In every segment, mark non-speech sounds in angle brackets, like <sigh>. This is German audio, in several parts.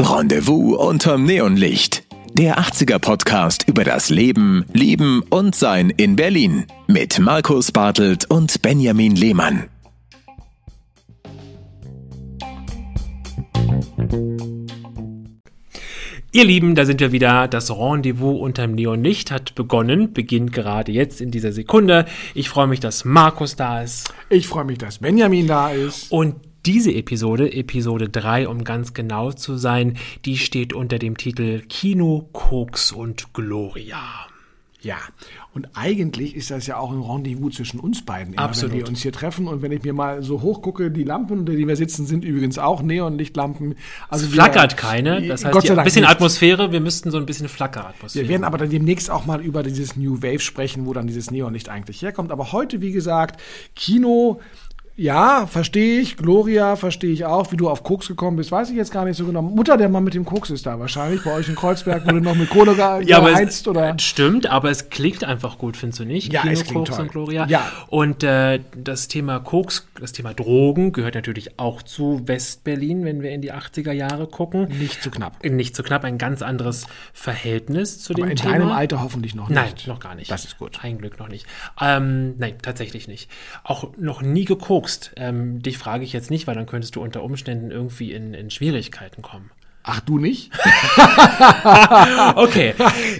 Rendezvous unterm Neonlicht. Der 80er Podcast über das Leben, Lieben und Sein in Berlin mit Markus Bartelt und Benjamin Lehmann. Ihr Lieben, da sind wir wieder. Das Rendezvous unterm Neonlicht hat begonnen, beginnt gerade jetzt in dieser Sekunde. Ich freue mich, dass Markus da ist. Ich freue mich, dass Benjamin da ist. Und diese Episode, Episode 3, um ganz genau zu sein, die steht unter dem Titel Kino, Koks und Gloria. Ja, und eigentlich ist das ja auch ein Rendezvous zwischen uns beiden, immer, Absolut. wenn wir uns hier treffen. Und wenn ich mir mal so hochgucke, die Lampen, unter denen wir sitzen, sind übrigens auch Neonlichtlampen. Also Es wir- flackert keine, das heißt, Gott sei ein Dank bisschen nicht. Atmosphäre, wir müssten so ein bisschen Flackeratmosphäre. Wir werden aber dann demnächst auch mal über dieses New Wave sprechen, wo dann dieses Neonlicht eigentlich herkommt. Aber heute, wie gesagt, Kino, ja, verstehe ich. Gloria verstehe ich auch. Wie du auf Koks gekommen bist, weiß ich jetzt gar nicht so genau. Mutter, der Mann mit dem Koks ist da wahrscheinlich. Bei euch in Kreuzberg wurde noch mit Kohle ge <laughs> ja, geheizt oder? Stimmt, aber es klingt einfach gut, findest du nicht? Ja, Kino, es klingt Koks toll. und Gloria. Ja. Und äh, das Thema Koks, das Thema Drogen gehört natürlich auch zu Westberlin, wenn wir in die 80er Jahre gucken. Nicht zu knapp. Nicht so knapp, ein ganz anderes Verhältnis zu Aber dem in Thema. deinem Alter hoffentlich noch nicht. Nein, noch gar nicht. Das ist gut. Ein Glück noch nicht. Ähm, nein, tatsächlich nicht. Auch noch nie gekokst. Ähm, dich frage ich jetzt nicht, weil dann könntest du unter Umständen irgendwie in, in Schwierigkeiten kommen. Ach, du nicht? <laughs> Okay,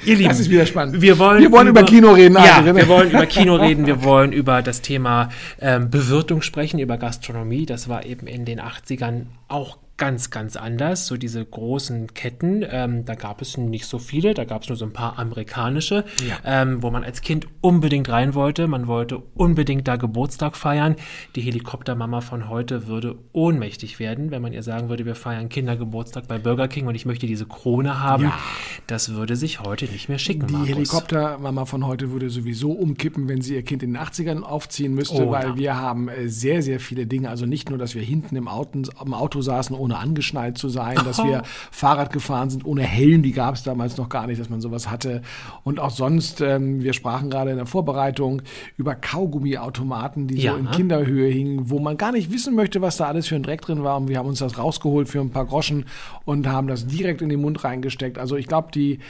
ihr Lieben. Das ist wieder spannend. Wir wollen, Wir wollen über Kino reden, Ja, wir wollen über Kino reden. Wir wollen über das Thema ähm, Bewirtung sprechen, über Gastronomie. Das war eben in den 80ern auch ganz, ganz anders. So diese großen Ketten, ähm, da gab es nicht so viele, da gab es nur so ein paar amerikanische, Ja. ähm, wo man als Kind unbedingt rein wollte. Man wollte unbedingt da Geburtstag feiern. Die Helikoptermama von heute würde ohnmächtig werden, wenn man ihr sagen würde, wir feiern Kindergeburtstag bei Burger King und ich möchte diese Krone haben. Ja. Das würde sich heute nicht mehr schicken, Die Markus. Helikoptermama von heute würde sowieso umkippen, wenn sie ihr Kind in den 80ern aufziehen müsste, Oh, weil ja. wir haben äh, sehr, sehr viele Dinge. Also nicht nur, dass wir hinten im Auto, im Auto saßen, ohne angeschnallt zu sein, dass wir Fahrrad gefahren sind ohne Helm, die gab es damals noch gar nicht, dass man sowas hatte. Und auch sonst, ähm, wir sprachen gerade in der Vorbereitung über Kaugummiautomaten, die Ja. so in Kinderhöhe hingen, wo man gar nicht wissen möchte, was da alles für ein Dreck drin war. Und wir haben uns das rausgeholt für ein paar Groschen und haben das direkt in den Mund reingesteckt. Also ich glaube, die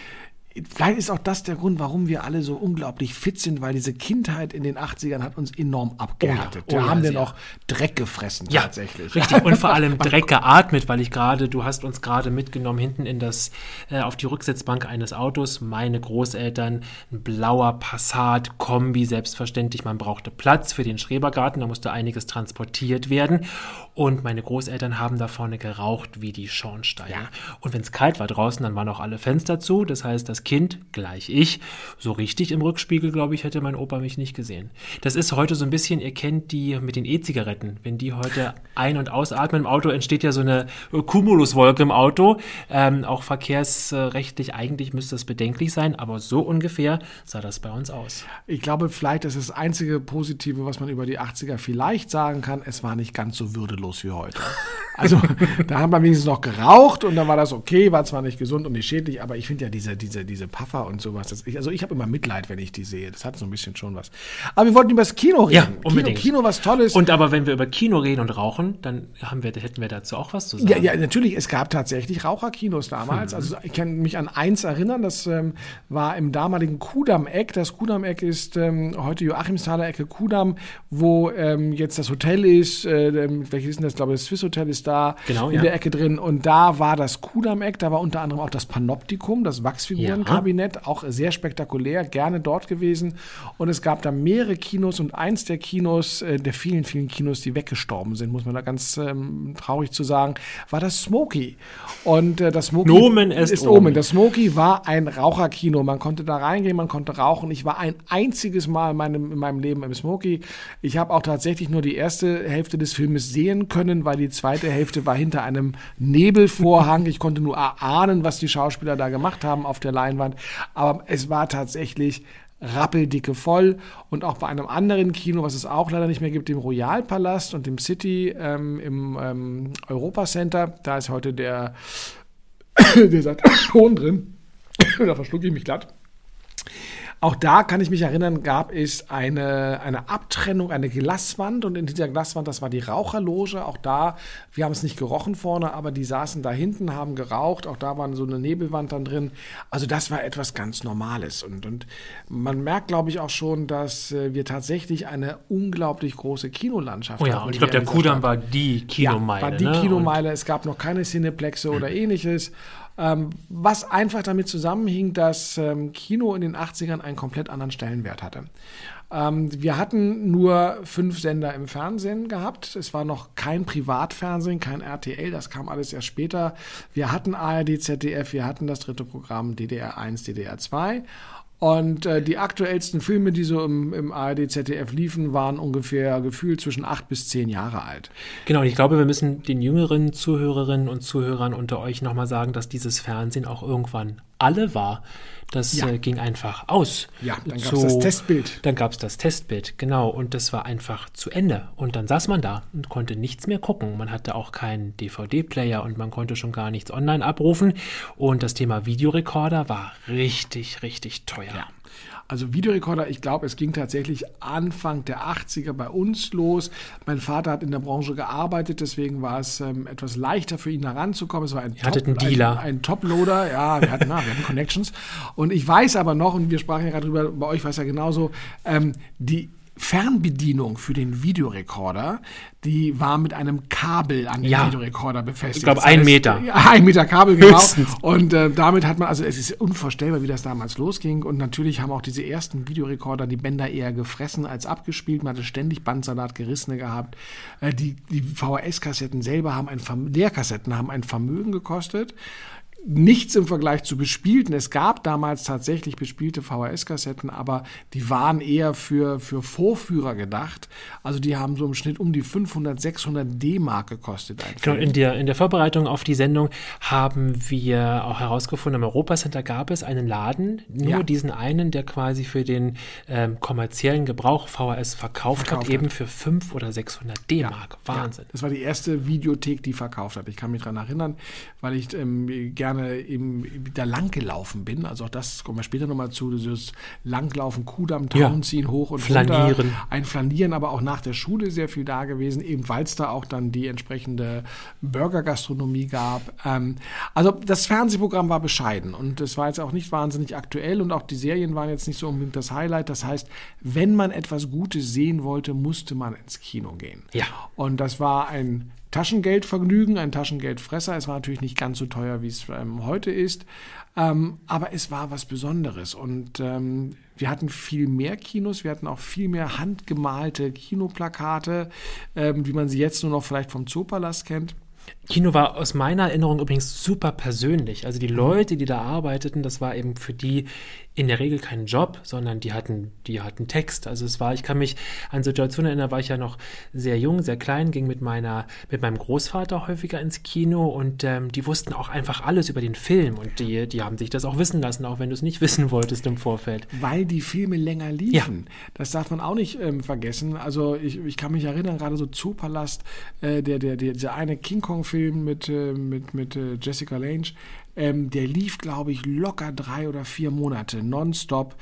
Vielleicht ist auch das der Grund, warum wir alle so unglaublich fit sind, weil diese Kindheit in den 80ern hat uns enorm abgehärtet. Oh ja, da oh ja, haben wir noch Dreck gefressen Ja, tatsächlich. richtig. Und vor allem <laughs> Dreck geatmet, weil ich gerade, du hast uns gerade mitgenommen hinten in das, äh, auf die Rücksitzbank eines Autos. Meine Großeltern, ein blauer Passat, Kombi, selbstverständlich. Man brauchte Platz für den Schrebergarten, da musste einiges transportiert werden. Und meine Großeltern haben da vorne geraucht wie die Schornsteine. Und wenn es kalt war draußen, dann waren auch alle Fenster zu. Das heißt, das Kind, gleich ich, so richtig im Rückspiegel, glaube ich, hätte mein Opa mich nicht gesehen. Das ist heute so ein bisschen, ihr kennt die mit den E-Zigaretten. Wenn die heute ein- und ausatmen im Auto, entsteht ja so eine äh, Cumuluswolke im Auto. Ähm, auch verkehrsrechtlich eigentlich müsste es bedenklich sein, aber so ungefähr sah das bei uns aus. Ich glaube, vielleicht ist das einzige Positive, was man über die 80er vielleicht sagen kann, es war nicht ganz so würdelos wie heute. <laughs> Also, da haben wir wenigstens noch geraucht und dann war das okay, war zwar nicht gesund und nicht schädlich, aber ich finde ja diese, diese, diese Puffer und sowas, ich, also ich habe immer Mitleid, wenn ich die sehe. Das hat so ein bisschen schon was. Aber wir wollten über das Kino reden. Ja, unbedingt. Kino, Kino was Tolles. Und aber wenn wir über Kino reden und rauchen, dann haben wir, hätten wir dazu auch was zu sagen. Ja, ja, natürlich. Es gab tatsächlich Raucherkinos damals. Also ich kann mich an eins erinnern, das ähm, war im damaligen Kudamm-Eck. Das Kudamm-Eck ist ähm, heute Joachimsthaler Ecke Kudamm, wo ähm, jetzt das Hotel ist. Äh, ähm, welches ist denn das? Ich glaube, das Swiss Hotel ist da Genau, in ja. der Ecke drin. Und da war das Kudamm-Eck. Da war unter anderem auch das Panoptikum, das Wachsfigurenkabinett. Auch sehr spektakulär, gerne dort gewesen. Und es gab da mehrere Kinos und eins der Kinos, äh, der vielen, vielen Kinos, die weggestorben sind, muss man da ganz ähm, traurig zu sagen, war das Smoky. Und äh, das Smoky Nomen est ist omen. Omen. Das Smoky war ein Raucherkino. Man konnte da reingehen, man konnte rauchen. Ich war ein einziges Mal in meinem, in meinem Leben im Smoky. Ich habe auch tatsächlich nur die erste Hälfte des Filmes sehen können, weil die zweite Hälfte war hinter einem Nebelvorhang. Ich konnte nur erahnen, was die Schauspieler da gemacht haben auf der Leinwand. Aber es war tatsächlich rappeldicke voll. Und auch bei einem anderen Kino, was es auch leider nicht mehr gibt, dem Royalpalast und dem City ähm, im ähm, Europa Center, da ist heute der, <coughs> der Saturn drin. <coughs> da verschlucke ich mich glatt. Auch da kann ich mich erinnern, gab es eine, eine Abtrennung, eine Glaswand und in dieser Glaswand, das war die Raucherloge. Auch da, wir haben es nicht gerochen vorne, aber die saßen da hinten, haben geraucht. Auch da war so eine Nebelwand dann drin. Also das war etwas ganz Normales. Und, und man merkt, glaube ich, auch schon, dass äh, wir tatsächlich eine unglaublich große Kinolandschaft Oh ja, haben. und ich glaube, der Kudamm war die Kinomeile. Ja, war die ne? Kinomeile. Es gab noch keine Cineplexe oder ähnliches. Ähm, was einfach damit zusammenhing, dass ähm, Kino in den 80ern einen komplett anderen Stellenwert hatte. Ähm, wir hatten nur fünf Sender im Fernsehen gehabt. Es war noch kein Privatfernsehen, kein RTL, das kam alles erst später. Wir hatten ARD, ZDF, wir hatten das dritte Programm DDR 1, DDR 2. Und äh, die aktuellsten Filme, die so im, im ARD, ZDF liefen, waren ungefähr gefühlt zwischen acht bis zehn Jahre alt. Genau, und ich glaube, wir müssen den jüngeren Zuhörerinnen und Zuhörern unter euch nochmal sagen, dass dieses Fernsehen auch irgendwann alle war. Das Ja. äh, ging einfach aus. Ja, dann gab's das Testbild. Dann gab es das Testbild, genau. Und das war einfach zu Ende. Und dann saß man da und konnte nichts mehr gucken. Man hatte auch keinen DVD-Player und man konnte schon gar nichts online abrufen. Und das Thema Videorekorder war richtig, richtig teuer. Also Videorekorder, ich glaube, es ging tatsächlich Anfang der 80er bei uns los. Mein Vater hat in der Branche gearbeitet, deswegen war es ähm, etwas leichter für ihn da ranzukommen. Es war ein, Ihr hattet einen Dealer. ein, ein Top-Loader, ja, wir hatten, na, wir hatten Connections. Und ich weiß aber noch, und wir sprachen ja gerade drüber, bei euch war es ja genauso, ähm, die Fernbedienung für den Videorekorder, die war mit einem Kabel an den Ja. Videorekorder befestigt. Ich glaub, Das ein Meter. <laughs> Ja, ein Meter Kabel, genau. Höchstens. Und äh, damit hat man, also es ist unvorstellbar, wie das damals losging. Und natürlich haben auch diese ersten Videorekorder die Bänder eher gefressen als abgespielt. Man hatte ständig Bandsalat, gerissene gehabt. Äh, die die VHS-Kassetten selber haben ein Verm Leerkassetten haben ein Vermögen gekostet. Nichts im Vergleich zu bespielten. Es gab damals tatsächlich bespielte VHS-Kassetten, aber die waren eher für, für Vorführer gedacht. Also die haben so im Schnitt um die 500, 600 D-Mark gekostet. Genau, in der, in der Vorbereitung auf die Sendung haben wir auch herausgefunden, im Europacenter gab es einen Laden, nur Ja. diesen einen, der quasi für den ähm, kommerziellen Gebrauch VHS verkauft, Verkauft hat, eben hat. für 500 oder 600 D-Mark. Wahnsinn. Ja, das war die erste Videothek, die verkauft hat. Ich kann mich daran erinnern, weil ich ähm, gerne eben da lang gelaufen bin. Also auch das kommen wir später nochmal zu, dieses Langlaufen, Kudamm, Ja. Town ziehen, hoch und Flanieren. runter. Ein Flanieren, aber auch nach der Schule sehr viel da gewesen, eben weil es da auch dann die entsprechende Burgergastronomie gab. Ähm, also das Fernsehprogramm war bescheiden und es war jetzt auch nicht wahnsinnig aktuell und auch die Serien waren jetzt nicht so unbedingt das Highlight. Das heißt, wenn man etwas Gutes sehen wollte, musste man ins Kino gehen. Ja. Und das war ein Taschengeldvergnügen, ein Taschengeldfresser. Es war natürlich nicht ganz so teuer, wie es ähm, heute ist. Ähm, aber es war was Besonderes. Und ähm, wir hatten viel mehr Kinos, wir hatten auch viel mehr handgemalte Kinoplakate, ähm, wie man sie jetzt nur noch vielleicht vom Zoopalast kennt. Kino war aus meiner Erinnerung übrigens super persönlich. Also die Mhm. Leute, die da arbeiteten, das war eben für die in der Regel kein Job, sondern die hatten, die hatten Text. Also es war, ich kann mich an Situationen erinnern, da war ich ja noch sehr jung, sehr klein, ging mit meiner, mit meinem Großvater häufiger ins Kino und ähm, die wussten auch einfach alles über den Film und die, die haben sich das auch wissen lassen, auch wenn du es nicht <laughs> wissen wolltest im Vorfeld. Weil die Filme länger liefen. Das darf man auch nicht ähm, vergessen. Also ich, ich kann mich erinnern, gerade so Zoopalast, äh, der, der, der, der eine King Kong-Film mit, äh, mit, mit äh, Jessica Lange, ähm, der lief, glaube ich, locker drei oder vier Monate, nonstop.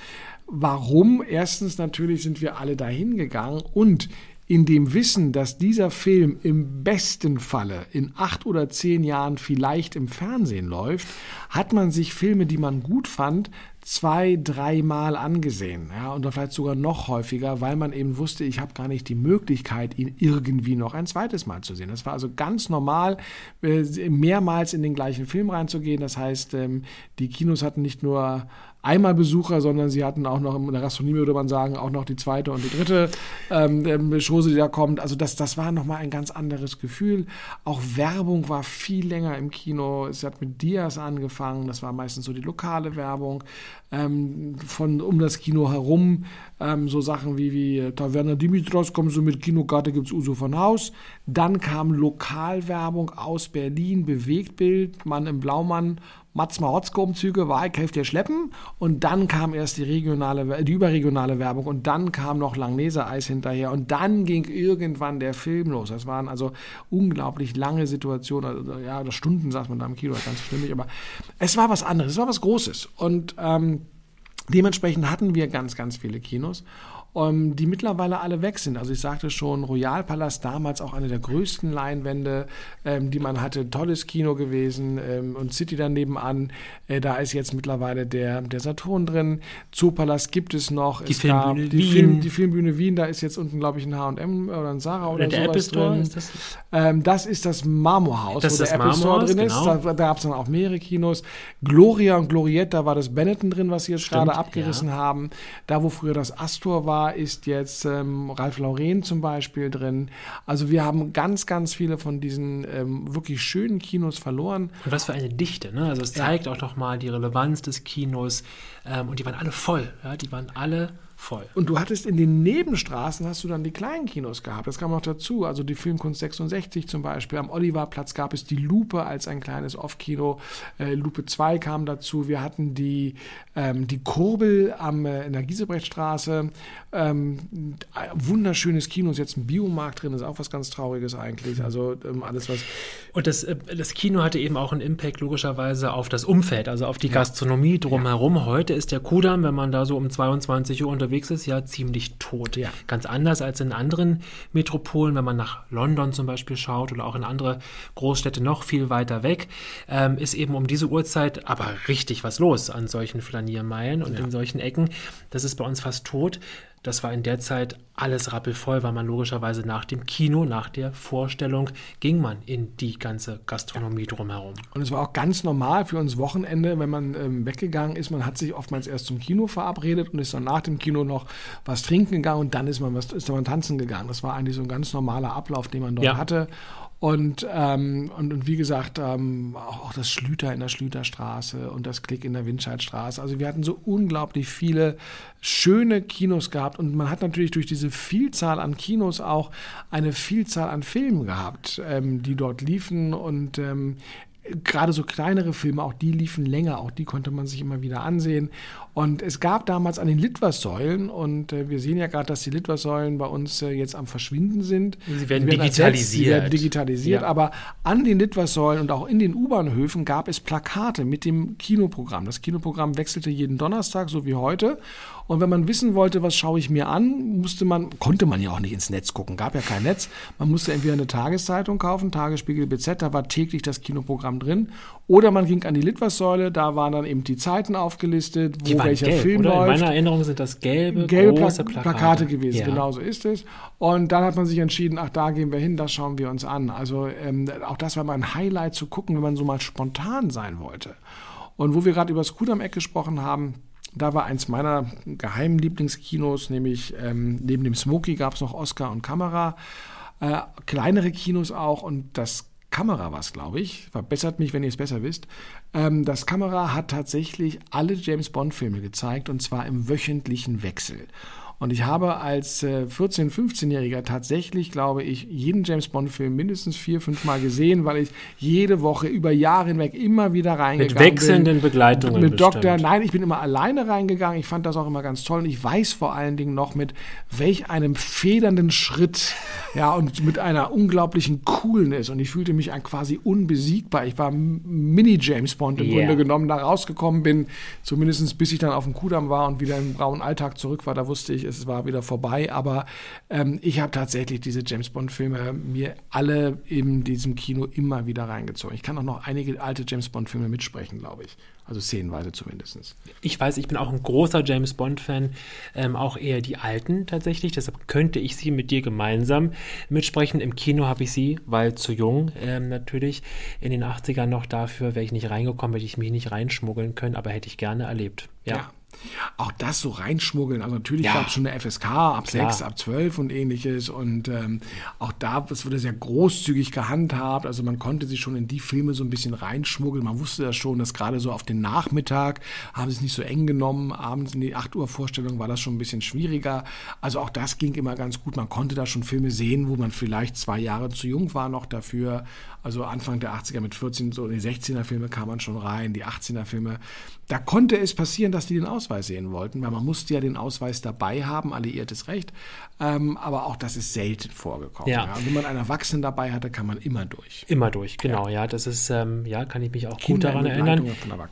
Warum? Erstens natürlich sind wir alle dahin gegangen und in dem Wissen, dass dieser Film im besten Falle in acht oder zehn Jahren vielleicht im Fernsehen läuft, hat man sich Filme, die man gut fand, zwei, dreimal angesehen. Ja, und vielleicht sogar noch häufiger, weil man eben wusste, ich habe gar nicht die Möglichkeit, ihn irgendwie noch ein zweites Mal zu sehen. Das war also ganz normal, äh, mehrmals in den gleichen Film reinzugehen. Das heißt, ähm, die Kinos hatten nicht nur einmal Besucher, sondern sie hatten auch noch in der Gastronomie, würde man sagen, auch noch die zweite und die dritte ähm, ähm, Chose, die da kommt. Also das, das war nochmal ein ganz anderes Gefühl. Auch Werbung war viel länger im Kino. Es hat mit Dias angefangen. Das war meistens so die lokale Werbung. Ähm, von um das Kino herum ähm, so Sachen wie, wie Taverna Dimitros, kommen Sie mit Kinokarte, gibt's Uso von Haus. Dann kam Lokalwerbung aus Berlin, Bewegtbild, Mann im Blaumann, Wahlkämpft ihr Schleppen. Und dann kam erst die regionale, die überregionale Werbung. Und dann kam noch Langnese-Eis hinterher. Und dann ging irgendwann der Film los. Das waren also unglaublich lange Situationen, also, ja, oder Stunden saß man da im Kino, ganz stimmig, aber es war was anderes, es war was Großes. Und ähm, Dementsprechend hatten wir ganz, ganz viele Kinos ähm, die mittlerweile alle weg sind. Also ich sagte schon, Royalpalast damals auch eine der größten Leinwände, ähm, die man hatte. Tolles Kino gewesen ähm, und City daneben an. Äh, da ist jetzt mittlerweile der, der Saturn drin. Zoopalast gibt es noch. Die es Filmbühne gab die, Wien. Film, die Filmbühne Wien, da ist jetzt unten, glaube ich, ein H&M oder ein Sarah oder, Oder der sowas Apple Store drin. ist das? Ähm, das ist das Marmorhaus, Das wo der Apple Store drin ist. genau. Da, da gab es dann auch mehrere Kinos. Gloria und Glorietta war das Benetton drin, was sie jetzt Stimmt, gerade abgerissen haben. Da, wo früher das Astor war, ist jetzt ähm, Ralf Lauren zum Beispiel drin. Also wir haben ganz, ganz viele von diesen ähm, wirklich schönen Kinos verloren. Und was für eine Dichte, ne? Also es Ja. zeigt auch nochmal die Relevanz des Kinos. Ähm, und die waren alle voll, ja? Die waren alle voll. Und du hattest in den Nebenstraßen hast du dann die kleinen Kinos gehabt. Das kam noch dazu. Also die Filmkunst 66 zum Beispiel. Am Oliverplatz gab es die Lupe als ein kleines Off-Kino. Äh, Lupe 2 kam dazu. Wir hatten die, ähm, die Kurbel am, äh, in der Giesebrechtstraße. Ähm, wunderschönes Kino. Ist jetzt ein Biomarkt drin. Ist auch was ganz Trauriges eigentlich. Also ähm, alles, was Und das, äh, das Kino hatte eben auch einen Impact logischerweise auf das Umfeld, also auf die Gastronomie drumherum. Heute ist der Kudamm, wenn man da so um 22 Uhr unterwegs ist, ja ziemlich tot. Ja. Ganz anders als in anderen Metropolen, wenn man nach London zum Beispiel schaut oder auch in andere Großstädte noch viel weiter weg, ähm, ist eben um diese Uhrzeit aber richtig was los an solchen Flaniermeilen und in solchen Ecken. Das ist bei uns fast tot. Das war in der Zeit alles rappelvoll, weil man logischerweise nach dem Kino, nach der Vorstellung, ging man in die ganze Gastronomie drumherum. Und es war auch ganz normal für uns Wochenende, wenn man ähm, weggegangen ist. Man hat sich oftmals erst zum Kino verabredet und ist dann nach dem Kino noch was trinken gegangen und dann ist man, was, ist dann mal tanzen gegangen. Das war eigentlich so ein ganz normaler Ablauf, den man dort Ja. hatte. Und, ähm, und, und wie gesagt, ähm, auch, auch das Schlüter in der Schlüterstraße und das Klick in der Windscheidstraße. Also wir hatten so unglaublich viele schöne Kinos gehabt und man hat natürlich durch diese Vielzahl an Kinos auch eine Vielzahl an Filmen gehabt, ähm, die dort liefen und ähm, gerade so kleinere Filme, auch die liefen länger, auch die konnte man sich immer wieder ansehen. Und es gab damals an den Litwassäulen, und äh, wir sehen ja gerade, dass die Litwassäulen bei uns äh, jetzt am Verschwinden sind. Sie werden ersetzt, Sie digitalisiert. werden digitalisiert, Ja. aber an den Litwassäulen und auch in den U-Bahnhöfen gab es Plakate mit dem Kinoprogramm. Das Kinoprogramm wechselte jeden Donnerstag, so wie heute. Und wenn man wissen wollte, was schaue ich mir an, musste man, konnte man ja auch nicht ins Netz gucken, gab ja kein Netz. Man musste entweder eine Tageszeitung kaufen, Tagesspiegel BZ, da war täglich das Kinoprogramm drin. Oder man ging an die Litwassäule, da waren dann eben die Zeiten aufgelistet, wo Die welcher gelb, Film oder? In läuft meiner Erinnerung sind das gelbe, gelbe große Pla Plakate, Plakate gewesen, Ja. genau so ist es. Und dann hat man sich entschieden, ach, da gehen wir hin, das schauen wir uns an. Also ähm, auch das war mal ein Highlight zu gucken, wenn man so mal spontan sein wollte. Und wo wir gerade über das Kudamm-Eck gesprochen haben, da war eins meiner geheimen Lieblingskinos, nämlich ähm, neben dem Smoky gab es noch Oscar und Kamera. Äh, kleinere Kinos auch und das Kamera war es, glaube ich. Verbessert mich, wenn ihr es besser wisst. Ähm, das Kamera hat tatsächlich alle James Bond-Filme gezeigt und zwar im wöchentlichen Wechsel. Und ich habe als äh, 14-, 15-Jähriger tatsächlich, glaube ich, jeden James Bond-Film mindestens vier, fünf Mal gesehen, weil ich jede Woche über Jahre hinweg immer wieder reingegangen Mit wechselnden bin. Begleitungen Mit bestimmt. Nein, ich bin immer alleine reingegangen. Ich fand das auch immer ganz toll. Und ich weiß vor allen Dingen noch mit welch einem federnden Schritt, ja, und mit einer unglaublichen Coolness. Und ich fühlte mich quasi unbesiegbar. Ich war Mini-James Bond im Yeah. Grunde genommen, da rausgekommen bin. Zumindest bis ich dann auf dem Kudamm war und wieder im braunen Alltag zurück war. Da wusste ich, es war wieder vorbei. Aber ähm, ich habe tatsächlich diese James Bond-Filme mir alle in diesem Kino immer wieder reingezogen. Ich kann auch noch einige alte James Bond-Filme mitsprechen, glaube ich. Also szenenweise zumindest. Ich weiß, ich bin auch ein großer James Bond-Fan, ähm, auch eher die alten tatsächlich. Deshalb könnte ich sie mit dir gemeinsam mitsprechen. Im Kino habe ich sie, weil zu jung ähm, natürlich. In den 80ern noch dafür wäre ich nicht reingekommen, hätte ich mich nicht reinschmuggeln können, aber hätte ich gerne erlebt. Ja. Auch das so reinschmuggeln. Also natürlich Ja. gab es schon eine FSK ab Klar. 6, ab 12 und ähnliches. Und ähm, auch da, das wurde sehr großzügig gehandhabt. Also man konnte sich schon in die Filme so ein bisschen reinschmuggeln. Man wusste das schon, dass gerade so auf den Nachmittag haben sie es nicht so eng genommen. Abends in die 8 Uhr Vorstellung war das schon ein bisschen schwieriger. Also auch das ging immer ganz gut. Man konnte da schon Filme sehen, wo man vielleicht zwei Jahre zu jung war noch dafür. Also Anfang der 80er mit 14, so die 16er Filme kam man schon rein, die 18er Filme. Da konnte es passieren, dass die den Ausweis sehen wollten, weil man musste ja den Ausweis dabei haben, alliiertes Recht. Ähm, aber auch das ist selten vorgekommen. Ja. Ja. Wenn man einen Erwachsenen dabei hatte, kann man immer durch. Immer durch, genau, ja. Das ist, ähm, ja, kann ich mich auch Kinder gut daran in erinnern.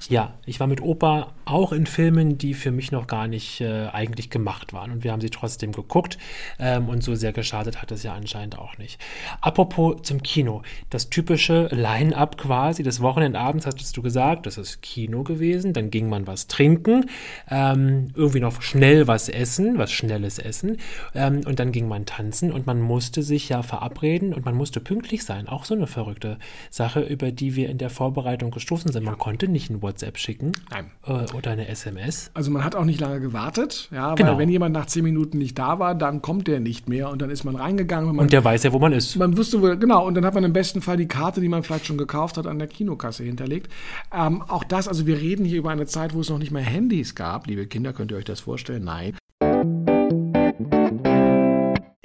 Ja, ich war mit Opa auch in Filmen, die für mich noch gar nicht äh, eigentlich gemacht waren. Und wir haben sie trotzdem geguckt. Ähm, und so sehr geschadet hat es ja anscheinend auch nicht. Apropos zum Kino. Das typische Line-up quasi des Wochenendabends, hattest du gesagt, das ist Kino gewesen. Dann ging man was trinken, ähm, irgendwie noch schnell was essen, was Schnelles essen. Ähm, und dann ging man tanzen und man musste sich ja verabreden und man musste pünktlich sein. Auch so eine verrückte Sache, über die wir in der Vorbereitung gestoßen sind. Man konnte nicht ein WhatsApp schicken Nein. äh, oder eine SMS. Also man hat auch nicht lange gewartet, ja, Genau. weil wenn jemand nach zehn Minuten nicht da war, dann kommt der nicht mehr und dann ist man reingegangen. Man Und der weiß ja, wo man ist. Man wusste wohl, genau, und dann hat man im besten Fall die Karte, die man vielleicht schon gekauft hat, an der Kinokasse hinterlegt. Ähm, auch das, also wir reden hier über eine Zeit, wo es noch nicht mehr Handys gab. Liebe Kinder, könnt ihr euch das vorstellen? Nein.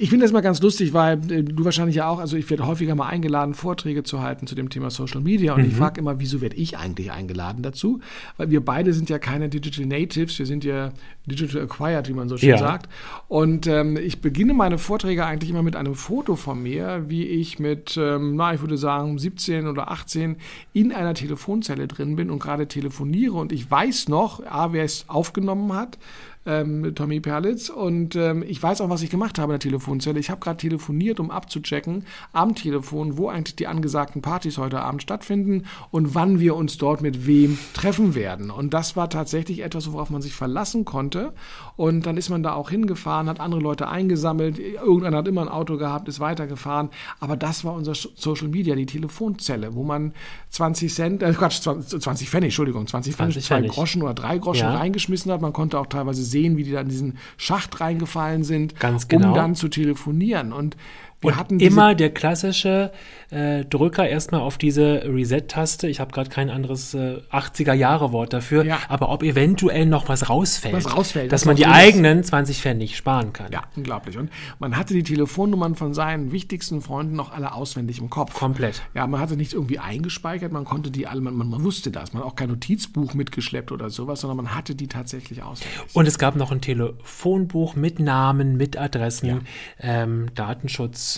Ich finde das mal ganz lustig, weil äh, du wahrscheinlich ja auch, also ich werde häufiger mal eingeladen, Vorträge zu halten zu dem Thema Social Media. Und ich frage immer, wieso werde ich eigentlich eingeladen dazu? Weil wir beide sind ja keine Digital Natives, wir sind ja Digital Acquired, wie man so schön Ja. sagt. Und ähm, ich beginne meine Vorträge eigentlich immer mit einem Foto von mir, wie ich mit, ähm, na, ich würde sagen, 17 oder 18 in einer Telefonzelle drin bin und gerade telefoniere. Und ich weiß noch, A, wer es aufgenommen hat, ähm, Tommy Perlitz. Und ähm, ich weiß auch, was ich gemacht habe in der Telefonzelle. Ich habe gerade telefoniert, um abzuchecken am Telefon, wo eigentlich die angesagten Partys heute Abend stattfinden und wann wir uns dort mit wem treffen werden. Und das war tatsächlich etwas, worauf man sich verlassen konnte. Und dann ist man da auch hingefahren, hat andere Leute eingesammelt. Irgendeiner hat immer ein Auto gehabt, ist weitergefahren. Aber das war unser Social Media, die Telefonzelle, wo man 20 Cent, äh Quatsch, 20, 20 Pfennig, Entschuldigung, 20 Pfennig, 20 zwei. Groschen oder drei Groschen Ja. reingeschmissen hat. Man konnte auch teilweise sehen, wie die da in diesen Schacht reingefallen sind, Ganz genau. um dann zu telefonieren. Und wir Und immer der klassische äh, Drücker erstmal auf diese Reset-Taste. Ich habe gerade kein anderes äh, 80er-Jahre-Wort dafür. Ja. Aber ob eventuell noch was rausfällt. Was rausfällt, Dass das man die eigenen 20 Pfennig sparen kann. Ja, unglaublich. Und man hatte die Telefonnummern von seinen wichtigsten Freunden noch alle auswendig im Kopf. Komplett. Ja, man hatte nicht irgendwie eingespeichert, man konnte die alle, man, man, wusste das. Man hat auch kein Notizbuch mitgeschleppt oder sowas, sondern man hatte die tatsächlich auswendig. Und es gab noch ein Telefonbuch mit Namen, mit Adressen, ähm, Datenschutz,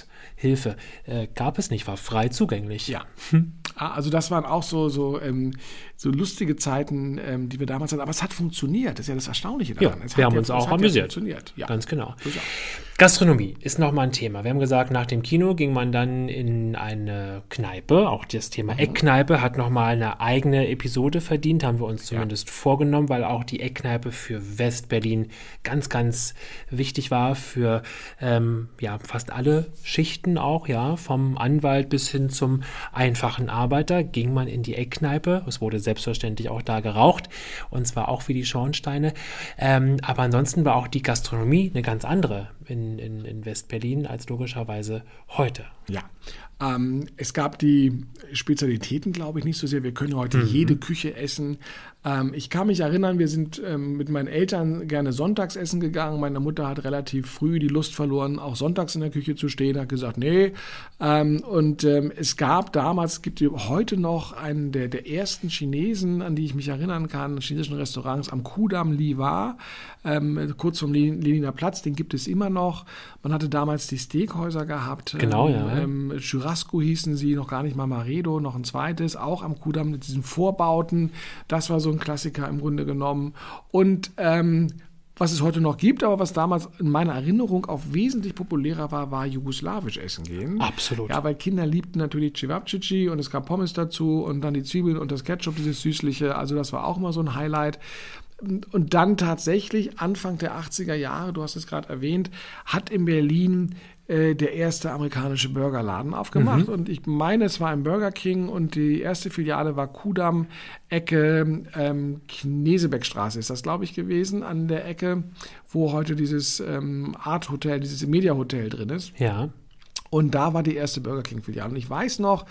Hilfe. Äh, gab es nicht, war frei zugänglich. Ja. Ah, Also das waren auch so, so, ähm, so lustige Zeiten, ähm, die wir damals hatten. Aber es hat funktioniert. Das ist ja das Erstaunliche Ja, daran. es wir haben ja, uns auch ja amüsiert. funktioniert. Ja. Ganz genau. Gastronomie ist nochmal ein Thema. Wir haben gesagt, nach dem Kino ging man dann in eine Kneipe. Auch das Mhm. Thema Eckkneipe hat nochmal eine eigene Episode verdient, haben wir uns zumindest vorgenommen, weil auch die Eckkneipe für Westberlin ganz, ganz wichtig war für ähm, ja, fast alle Schichten auch, ja, vom Anwalt bis hin zum einfachen Arbeiter ging man in die Eckkneipe. Es wurde selbstverständlich auch da geraucht und zwar auch wie die Schornsteine. Ähm, aber ansonsten war auch die Gastronomie eine ganz andere in, in, in Westberlin als logischerweise heute. Ja. Ähm, es gab die Spezialitäten, glaube ich, nicht so sehr. Wir können heute jede Küche essen. Ähm, ich kann mich erinnern, wir sind ähm, mit meinen Eltern gerne sonntags essen gegangen. Meine Mutter hat relativ früh die Lust verloren, auch sonntags in der Küche zu stehen, hat gesagt, nee. Ähm, und ähm, es gab damals, es gibt heute noch einen der, der ersten Chinesen, an die ich mich erinnern kann, chinesischen Restaurants am Kudamm Liwa, ähm, kurz vom Lenin- Leniner Platz, den gibt es immer noch. Man hatte damals die Steakhäuser gehabt. Genau, ähm, ja. ähm, Churrasco hießen sie, noch gar nicht mal Maredo, noch ein zweites, auch am Kudamm mit diesen Vorbauten. Das war so ein Klassiker im Grunde genommen. Und ähm, was es heute noch gibt, aber was damals in meiner Erinnerung auch wesentlich populärer war, war jugoslawisch essen gehen. Absolut. Ja, weil Kinder liebten natürlich Cevapcici und es gab Pommes dazu und dann die Zwiebeln und das Ketchup, dieses süßliche. Also das war auch immer so ein Highlight. Und dann tatsächlich Anfang der 80er Jahre, du hast es gerade erwähnt, hat in Berlin äh, der erste amerikanische Burgerladen aufgemacht. Und ich meine, es war ein Burger King und die erste Filiale war Kudamm, Ecke ähm, Knesebeckstraße ist das, glaube ich, gewesen, an der Ecke, wo heute dieses ähm, Art Hotel, dieses Media Hotel drin ist. Ja. Und da war die erste Burger King-Filiale. Und ich weiß noch,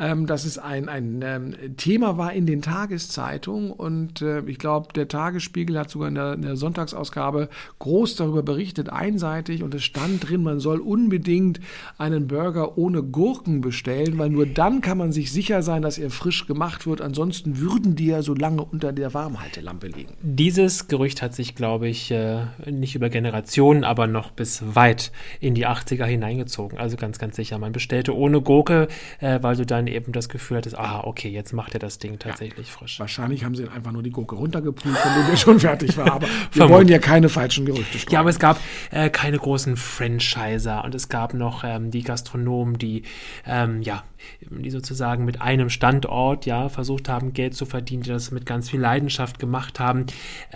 ähm, dass es ein, ein ähm, Thema war in den Tageszeitungen. Und äh, ich glaube, der Tagesspiegel hat sogar in der, in der, Sonntagsausgabe groß darüber berichtet, einseitig. Und es stand drin, man soll unbedingt einen Burger ohne Gurken bestellen, weil nur dann kann man sich sicher sein, dass er frisch gemacht wird. Ansonsten würden die ja so lange unter der Warmhaltelampe liegen. Dieses Gerücht hat sich, glaube ich, äh, nicht über Generationen, aber noch bis weit in die 80er hineingezogen. Also ganz, ganz sicher. Man bestellte ohne Gurke, äh, weil du dann eben das Gefühl hattest, ah, okay, jetzt macht er das Ding tatsächlich ja. frisch. Wahrscheinlich haben sie einfach nur die Gurke runtergepult, von dem er schon fertig war. Aber <laughs> wir wollen ja keine falschen Gerüchte streuen. Ja, aber es gab äh, keine großen Franchiser und es gab noch ähm, die Gastronomen, die, ähm, ja, die sozusagen mit einem Standort, ja, versucht haben, Geld zu verdienen, die das mit ganz viel Leidenschaft gemacht haben.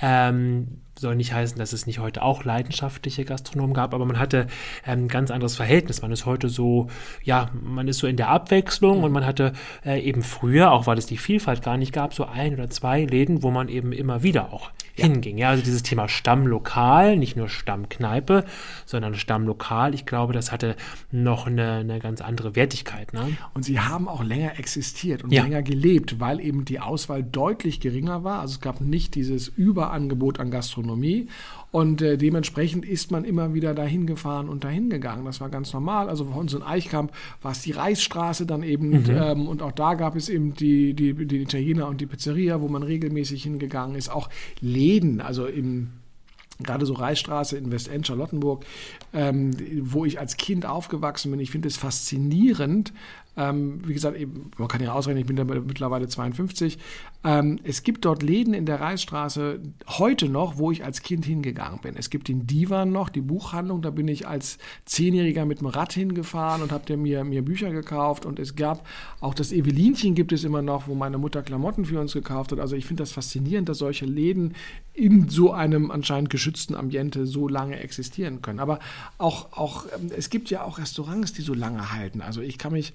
Ähm, soll nicht heißen, dass es nicht heute auch leidenschaftliche Gastronomen gab, aber man hatte ein ähm, ganz anderes Verhältnis. Man ist heute so, ja, man ist so in der Abwechslung und man hatte äh, eben früher, auch weil es die Vielfalt gar nicht gab, so ein oder zwei Läden, wo man eben immer wieder auch ja. hinging. Ja, also dieses Thema Stammlokal, nicht nur Stammkneipe, sondern Stammlokal. Ich glaube, das hatte noch eine, eine ganz andere Wertigkeit. Ne? Und sie haben auch länger existiert und ja. länger gelebt, weil eben die Auswahl deutlich geringer war. Also es gab nicht dieses Überangebot an Gastronomie und äh, dementsprechend ist man immer wieder dahin gefahren und dahin gegangen. Das war ganz normal. Also bei uns in Eichkamp war es die Reisstraße dann eben. Mhm. Ähm, und auch da gab es eben die, die, die Italiener und die Pizzeria, wo man regelmäßig hingegangen ist. Auch Läden, also im gerade so Reichsstraße in Westend, Charlottenburg, ähm, wo ich als Kind aufgewachsen bin. Ich finde es faszinierend, ähm, wie gesagt, eben, man kann ja ausrechnen, ich bin da mittlerweile 52. Ähm, es gibt dort Läden in der Reichsstraße heute noch, wo ich als Kind hingegangen bin. Es gibt den Divan noch, die Buchhandlung, da bin ich als Zehnjähriger mit dem Rad hingefahren und habe mir, mir Bücher gekauft. Und es gab auch das Evelinchen gibt es immer noch, wo meine Mutter Klamotten für uns gekauft hat. Also ich finde das faszinierend, dass solche Läden in so einem anscheinend geschützten Ambiente so lange existieren können. Aber auch, auch ähm, es gibt ja auch Restaurants, die so lange halten. Also ich kann mich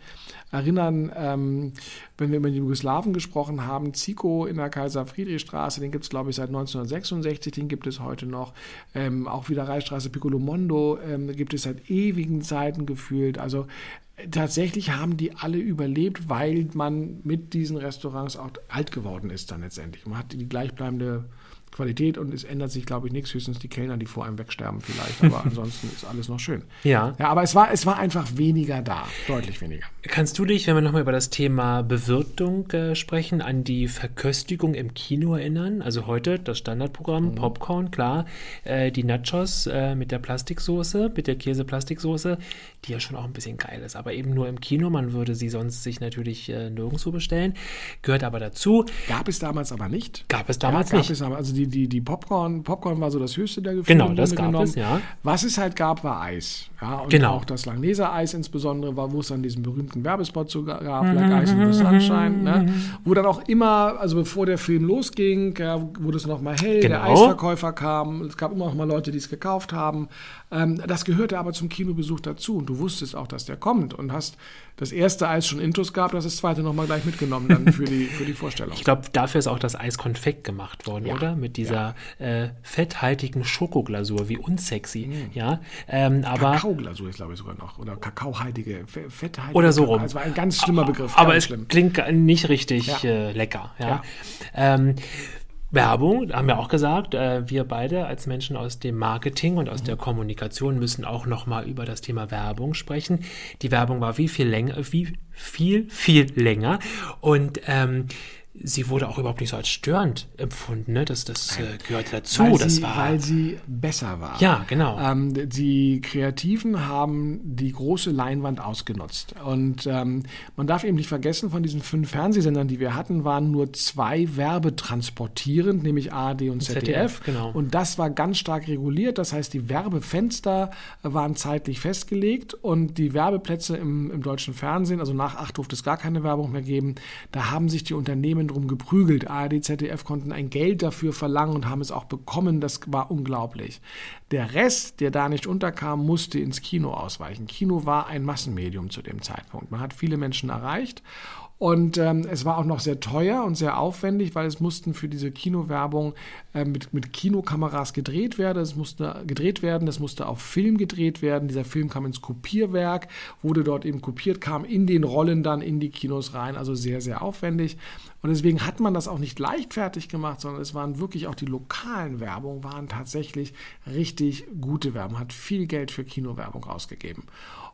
erinnern, ähm, wenn wir über die Jugoslawen gesprochen haben, Zico in der Kaiser-Friedrich-Straße, den gibt es, glaube ich, seit 1966, den gibt es heute noch. Ähm, auch wieder Reichstraße Piccolo Mondo ähm, gibt es seit ewigen Zeiten gefühlt. Also tatsächlich haben die alle überlebt, weil man mit diesen Restaurants auch alt geworden ist dann letztendlich. Man hat die gleichbleibende Qualität und es ändert sich, glaube ich, nichts, höchstens die Kellner, die vor einem wegsterben vielleicht, aber <laughs> ansonsten ist alles noch schön. Ja. Ja, aber es war, es war einfach weniger da, deutlich weniger. Kannst du dich, wenn wir nochmal über das Thema Bewirtung äh, sprechen, an die Verköstigung im Kino erinnern? Also heute das Standardprogramm, mhm. Popcorn, klar, äh, die Nachos äh, mit der Plastiksoße, mit der Käse-Plastiksoße, die ja schon auch ein bisschen geil ist, aber eben nur im Kino, man würde sie sonst sich natürlich äh, nirgendwo bestellen, gehört aber dazu. Gab es damals aber nicht. Gab es damals ja, gab nicht. Es aber, also die die, die, die Popcorn, Popcorn war so das höchste der Gefühle. Genau, das gab genommen. es, ja. Was es halt gab, war Eis. Ja, und genau. auch das Langnese-Eis insbesondere war, wo es dann diesen berühmten Werbespot so gab, Like Ice in the Sunshine, ne? wo dann auch immer, also bevor der Film losging, ja, wurde es nochmal hell, genau. der Eisverkäufer kam, es gab immer noch mal Leute, die es gekauft haben. Ähm, das gehörte aber zum Kinobesuch dazu und du wusstest auch, dass der kommt und hast das erste Eis schon Intus gab, das das zweite nochmal gleich mitgenommen dann für die, für die Vorstellung. Ich glaube, dafür ist auch das Eis Konfekt gemacht worden, ja. oder? Mit dieser ja. äh, fetthaltigen Schokoglasur, wie unsexy, mhm. ja. Ähm, aber Kakaoglasur ist, glaube ich, sogar noch. Oder kakaohaltige, fetthaltige. Oder so rum. Das war ein ganz schlimmer Begriff. Aber es schlimm. klingt nicht richtig äh, lecker, ja. Ähm, Werbung, haben wir auch gesagt, äh, wir beide als Menschen aus dem Marketing und aus der Kommunikation müssen auch nochmal über das Thema Werbung sprechen. Die Werbung war wie viel länger, wie viel, viel länger und ähm, sie wurde auch überhaupt nicht so als störend empfunden. Ne? Das, das äh, gehört dazu. Weil das sie, war, weil sie besser war. Ja, genau. Ähm, die Kreativen haben die große Leinwand ausgenutzt. Und ähm, man darf eben nicht vergessen, von diesen fünf Fernsehsendern, die wir hatten, waren nur zwei werbetransportierend, nämlich ARD und ZDF. ZDF genau. Und das war ganz stark reguliert. Das heißt, die Werbefenster waren zeitlich festgelegt und die Werbeplätze im, im deutschen Fernsehen, also nach acht durfte es gar keine Werbung mehr geben, da haben sich die Unternehmen Unternehmen drum geprügelt. ARD, ZDF konnten ein Geld dafür verlangen und haben es auch bekommen. Das war unglaublich. Der Rest, der da nicht unterkam, musste ins Kino ausweichen. Kino war ein Massenmedium zu dem Zeitpunkt. Man hat viele Menschen erreicht Und ähm, es war auch noch sehr teuer und sehr aufwendig, weil es mussten für diese Kinowerbung äh, mit, mit Kinokameras gedreht werden. Es musste gedreht werden, das musste auf Film gedreht werden. Dieser Film kam ins Kopierwerk, wurde dort eben kopiert, kam in den Rollen dann in die Kinos rein. Also sehr, sehr aufwendig. Und deswegen hat man das auch nicht leichtfertig gemacht, sondern es waren wirklich auch die lokalen Werbungen, waren tatsächlich richtig gute Werbung, hat viel Geld für Kinowerbung ausgegeben.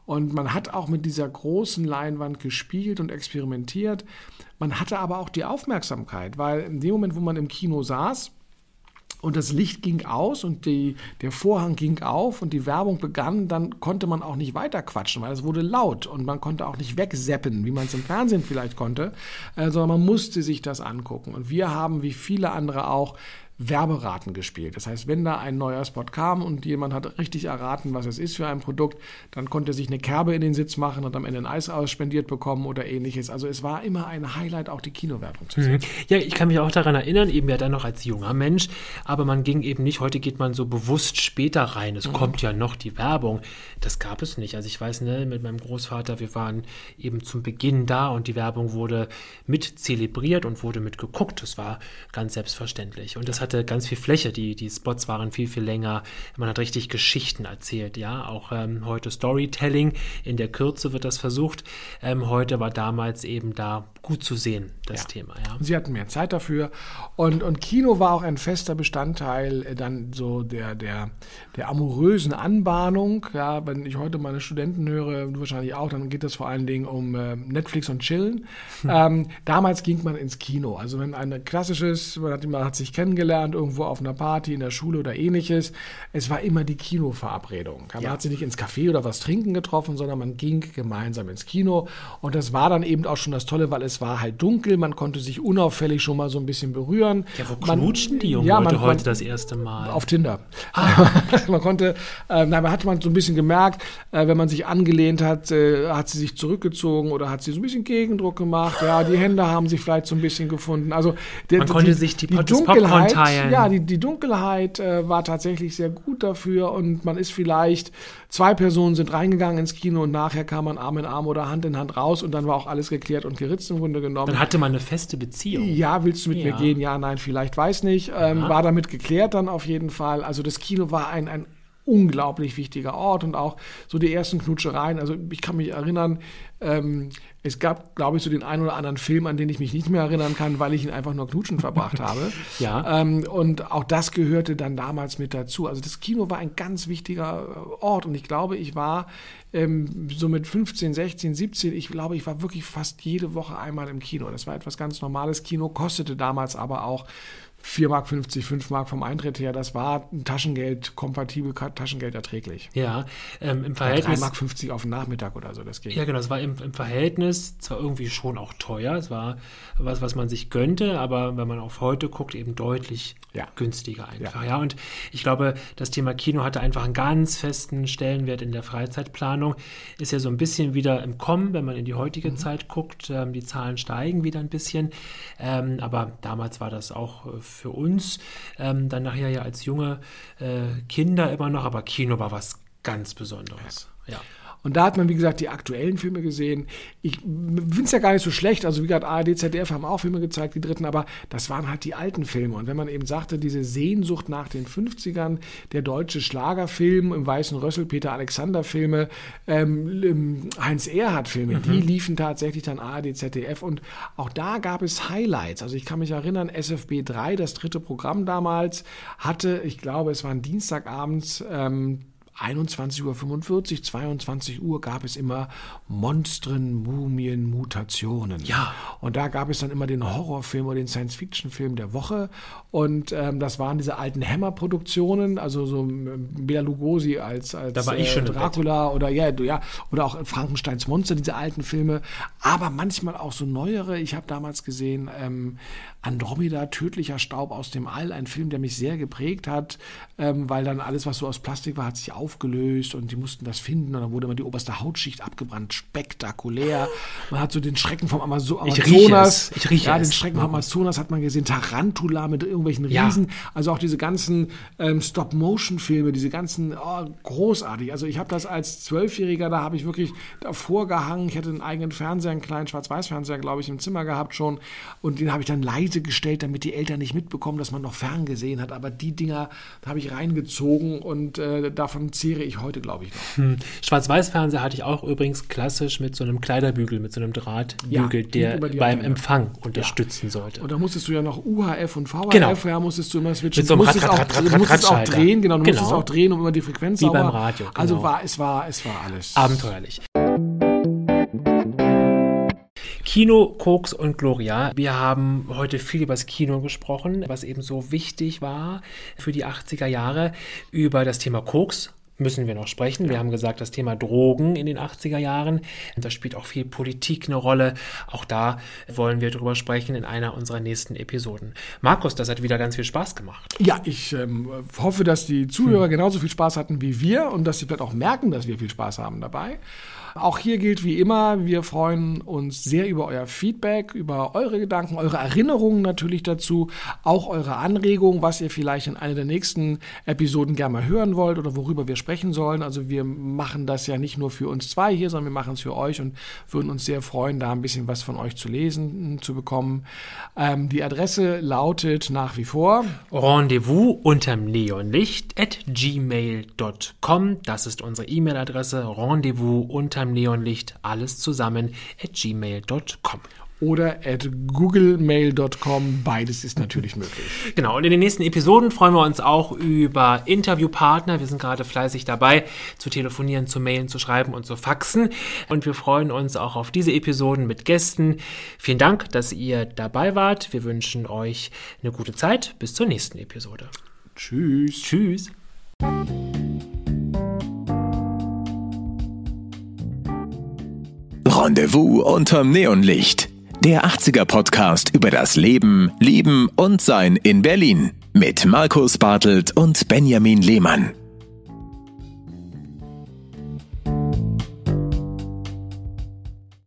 Und man hat auch mit dieser großen Leinwand gespielt und experimentiert. Man hatte aber auch die Aufmerksamkeit, weil in dem Moment, wo man im Kino saß, und das Licht ging aus und die, der Vorhang ging auf und die Werbung begann, dann konnte man auch nicht weiter quatschen, weil es wurde laut und man konnte auch nicht wegseppen, wie man es im Fernsehen vielleicht konnte, äh, sondern man musste sich das angucken. Und wir haben, wie viele andere auch, Werberaten gespielt. Das heißt, wenn da ein neuer Spot kam und jemand hat richtig erraten, was es ist für ein Produkt, dann konnte er sich eine Kerbe in den Sitz machen und am Ende ein Eis ausspendiert bekommen oder ähnliches. Also es war immer ein Highlight, auch die Kinowerbung zu sehen. Mhm. Ja, ich kann mich auch daran erinnern, eben ja dann noch als junger Mensch, aber man ging eben nicht, heute geht man so bewusst später rein. Es mhm. kommt ja noch die Werbung. Das gab es nicht. Also ich weiß, ne, mit meinem Großvater, wir waren eben zum Beginn da und die Werbung wurde mit zelebriert und wurde mit geguckt. Das war ganz selbstverständlich. Und das hat hatte ganz viel Fläche, die, die Spots waren viel, viel länger. Man hat richtig Geschichten erzählt, ja. Auch ähm, heute Storytelling, in der Kürze wird das versucht. Ähm, heute war damals eben da gut zu sehen, das ja. Thema, ja. Sie hatten mehr Zeit dafür. Und, und Kino war auch ein fester Bestandteil äh, dann so der, der, der amorösen Anbahnung. Ja, wenn ich heute meine Studenten höre, du wahrscheinlich auch, dann geht es vor allen Dingen um äh, Netflix und Chillen. Hm. Ähm, damals ging man ins Kino. Also wenn ein klassisches, man hat, man hat sich kennengelernt, kennengelernt, irgendwo auf einer Party, in der Schule oder ähnliches. Es war immer die Kinoverabredung. Man ja. hat sich nicht ins Café oder was trinken getroffen, sondern man ging gemeinsam ins Kino. Und das war dann eben auch schon das Tolle, weil es war halt dunkel, man konnte sich unauffällig schon mal so ein bisschen berühren. Ja, wo man, knutschen die Jungen ja, man, heute das erste Mal? Auf Tinder. Ah. <laughs> man konnte, äh, na, hat man so ein bisschen gemerkt, äh, wenn man sich angelehnt hat, äh, hat sie sich zurückgezogen oder hat sie so ein bisschen Gegendruck gemacht. Ja, die Hände haben sich vielleicht so ein bisschen gefunden. Also der, man konnte die, sich die, die Dunkelheit, teilen. Ja, die, die Dunkelheit äh, war tatsächlich sehr gut dafür und man ist vielleicht, zwei Personen sind reingegangen ins Kino und nachher kam man Arm in Arm oder Hand in Hand raus und dann war auch alles geklärt und geritzt im Grunde genommen. Dann hatte man eine feste Beziehung. Ja, willst du mit ja. mir gehen? Ja, nein, vielleicht, weiß nicht. Ähm, war damit geklärt dann auf jeden Fall. Also das Kino war ein, ein unglaublich wichtiger Ort und auch so die ersten Knutschereien. Also ich kann mich erinnern, ähm, es gab, glaube ich, so den einen oder anderen Film, an den ich mich nicht mehr erinnern kann, weil ich ihn einfach nur knutschen verbracht habe. <laughs> ja. Ähm, und auch das gehörte dann damals mit dazu. Also das Kino war ein ganz wichtiger äh, Ort und ich glaube, ich war ähm, so mit 15, 16, 17, ich glaube, ich war wirklich fast jede Woche einmal im Kino. Das war etwas ganz Normales. Kino kostete damals aber auch 4,50 Mark, 5 Mark vom Eintritt her, das war Taschengeld, kompatibel, Taschengeld erträglich. Ja, ähm, im Verhältnis. 3,50 Mark 50 auf den Nachmittag oder so, das ging. Ja, genau, es war im, im, Verhältnis zwar irgendwie schon auch teuer, es war was, was man sich gönnte, aber wenn man auf heute guckt, eben deutlich ja. günstiger einfach. Ja. ja, und ich glaube, das Thema Kino hatte einfach einen ganz festen Stellenwert in der Freizeitplanung. Ist ja so ein bisschen wieder im Kommen, wenn man in die heutige mhm. Zeit guckt. Ähm, die Zahlen steigen wieder ein bisschen. Ähm, aber damals war das auch äh, für uns ähm, dann nachher ja als junge äh, Kinder immer noch, aber Kino war was ganz Besonderes. ja. ja. Und da hat man, wie gesagt, die aktuellen Filme gesehen. Ich finde es ja gar nicht so schlecht. Also, wie gesagt, ARD, ZDF haben auch Filme gezeigt, die dritten, aber das waren halt die alten Filme. Und wenn man eben sagte, diese Sehnsucht nach den 50ern, der deutsche Schlagerfilm im Weißen Rössel, Peter Alexander Filme, ähm, Heinz Erhardt Filme, mhm. die liefen tatsächlich dann ARD, ZDF. Und auch da gab es Highlights. Also, ich kann mich erinnern, SFB 3, das dritte Programm damals, hatte, ich glaube, es war ein Dienstagabends, ähm, 21.45 Uhr, 22 Uhr gab es immer Monstren, Mumien, Mutationen. Ja. Und da gab es dann immer den Horrorfilm oder den Science-Fiction-Film der Woche. Und ähm, das waren diese alten Hammer-Produktionen, also so ähm, Bela Lugosi als, als da war ich schon äh, Dracula oder ja, ja, oder auch Frankensteins Monster, diese alten Filme. Aber manchmal auch so neuere. Ich habe damals gesehen, ähm, Andromeda, tödlicher Staub aus dem All, ein Film, der mich sehr geprägt hat, ähm, weil dann alles, was so aus Plastik war, hat sich auf aufgelöst und die mussten das finden und dann wurde immer die oberste Hautschicht abgebrannt. Spektakulär. Man hat so den Schrecken vom Amazo Ich Amazonas. rieche es. Ich rieche ja, es. den Schrecken vom Amazonas hat man gesehen. Tarantula mit irgendwelchen Ja. Riesen. Also auch diese ganzen ähm, Stop-Motion-Filme, diese ganzen, oh, großartig. Also ich habe das als Zwölfjähriger, da habe ich wirklich davor gehangen. Ich hatte einen eigenen Fernseher, einen kleinen Schwarz-Weiß-Fernseher, glaube ich, im Zimmer gehabt schon. Und den habe ich dann leise gestellt, damit die Eltern nicht mitbekommen, dass man noch fern gesehen hat. Aber die Dinger da habe ich reingezogen und äh, davon zehre ich heute, glaube ich, noch. Hm. Schwarz-Weiß-Fernseher hatte ich auch übrigens klassisch mit so einem Kleiderbügel, mit so einem Drahtbügel, Ja, der beim. Empfang unterstützen sollte. Und da musstest du ja noch UHF und VHF, Genau. ja, musstest du immer switchen. Mit so einem du musstest Rat, auch, Rat, Rat, du Rat, musstest auch drehen, genau, du Genau. musstest auch drehen, um immer die Frequenz Wie sauber. beim Radio, genau. Also war, es war, es war alles. Abenteuerlich. Kino, Koks und Gloria. Wir haben heute viel über das Kino gesprochen, was eben so wichtig war für die 80er Jahre. Über das Thema Koks müssen wir noch sprechen. Wir haben gesagt, das Thema Drogen in den 80er Jahren. Da spielt auch viel Politik eine Rolle. Auch da wollen wir drüber sprechen in einer unserer nächsten Episoden. Markus, das hat wieder ganz viel Spaß gemacht. Ja, ich ähm, hoffe, dass die Zuhörer genauso viel Spaß hatten wie wir und dass sie vielleicht auch merken, dass wir viel Spaß haben dabei. Auch hier gilt wie immer, wir freuen uns sehr über euer Feedback, über eure Gedanken, eure Erinnerungen natürlich dazu, auch eure Anregungen, was ihr vielleicht in einer der nächsten Episoden gerne mal hören wollt oder worüber wir sprechen sollen. Also wir machen das ja nicht nur für uns zwei hier, sondern wir machen es für euch und würden uns sehr freuen, da ein bisschen was von euch zu lesen, zu bekommen. Ähm, die Adresse lautet nach wie vor Rendezvous unterm Neonlicht at gmail.com. Das ist unsere E-Mail-Adresse. Rendezvous unterm Neonlicht, alles zusammen at gmail.com. oder at googlemail.com. Beides ist natürlich möglich. <laughs> Genau, und in den nächsten Episoden freuen wir uns auch über Interviewpartner. Wir sind gerade fleißig dabei, zu telefonieren, zu mailen, zu schreiben und zu faxen. Und wir freuen uns auch auf diese Episoden mit Gästen. Vielen Dank, dass ihr dabei wart. Wir wünschen euch eine gute Zeit. Bis zur nächsten Episode. Tschüss. Tschüss. Rendezvous unterm Neonlicht. Der 80er Podcast über das Leben, Lieben und Sein in Berlin. Mit Markus Bartelt und Benjamin Lehmann.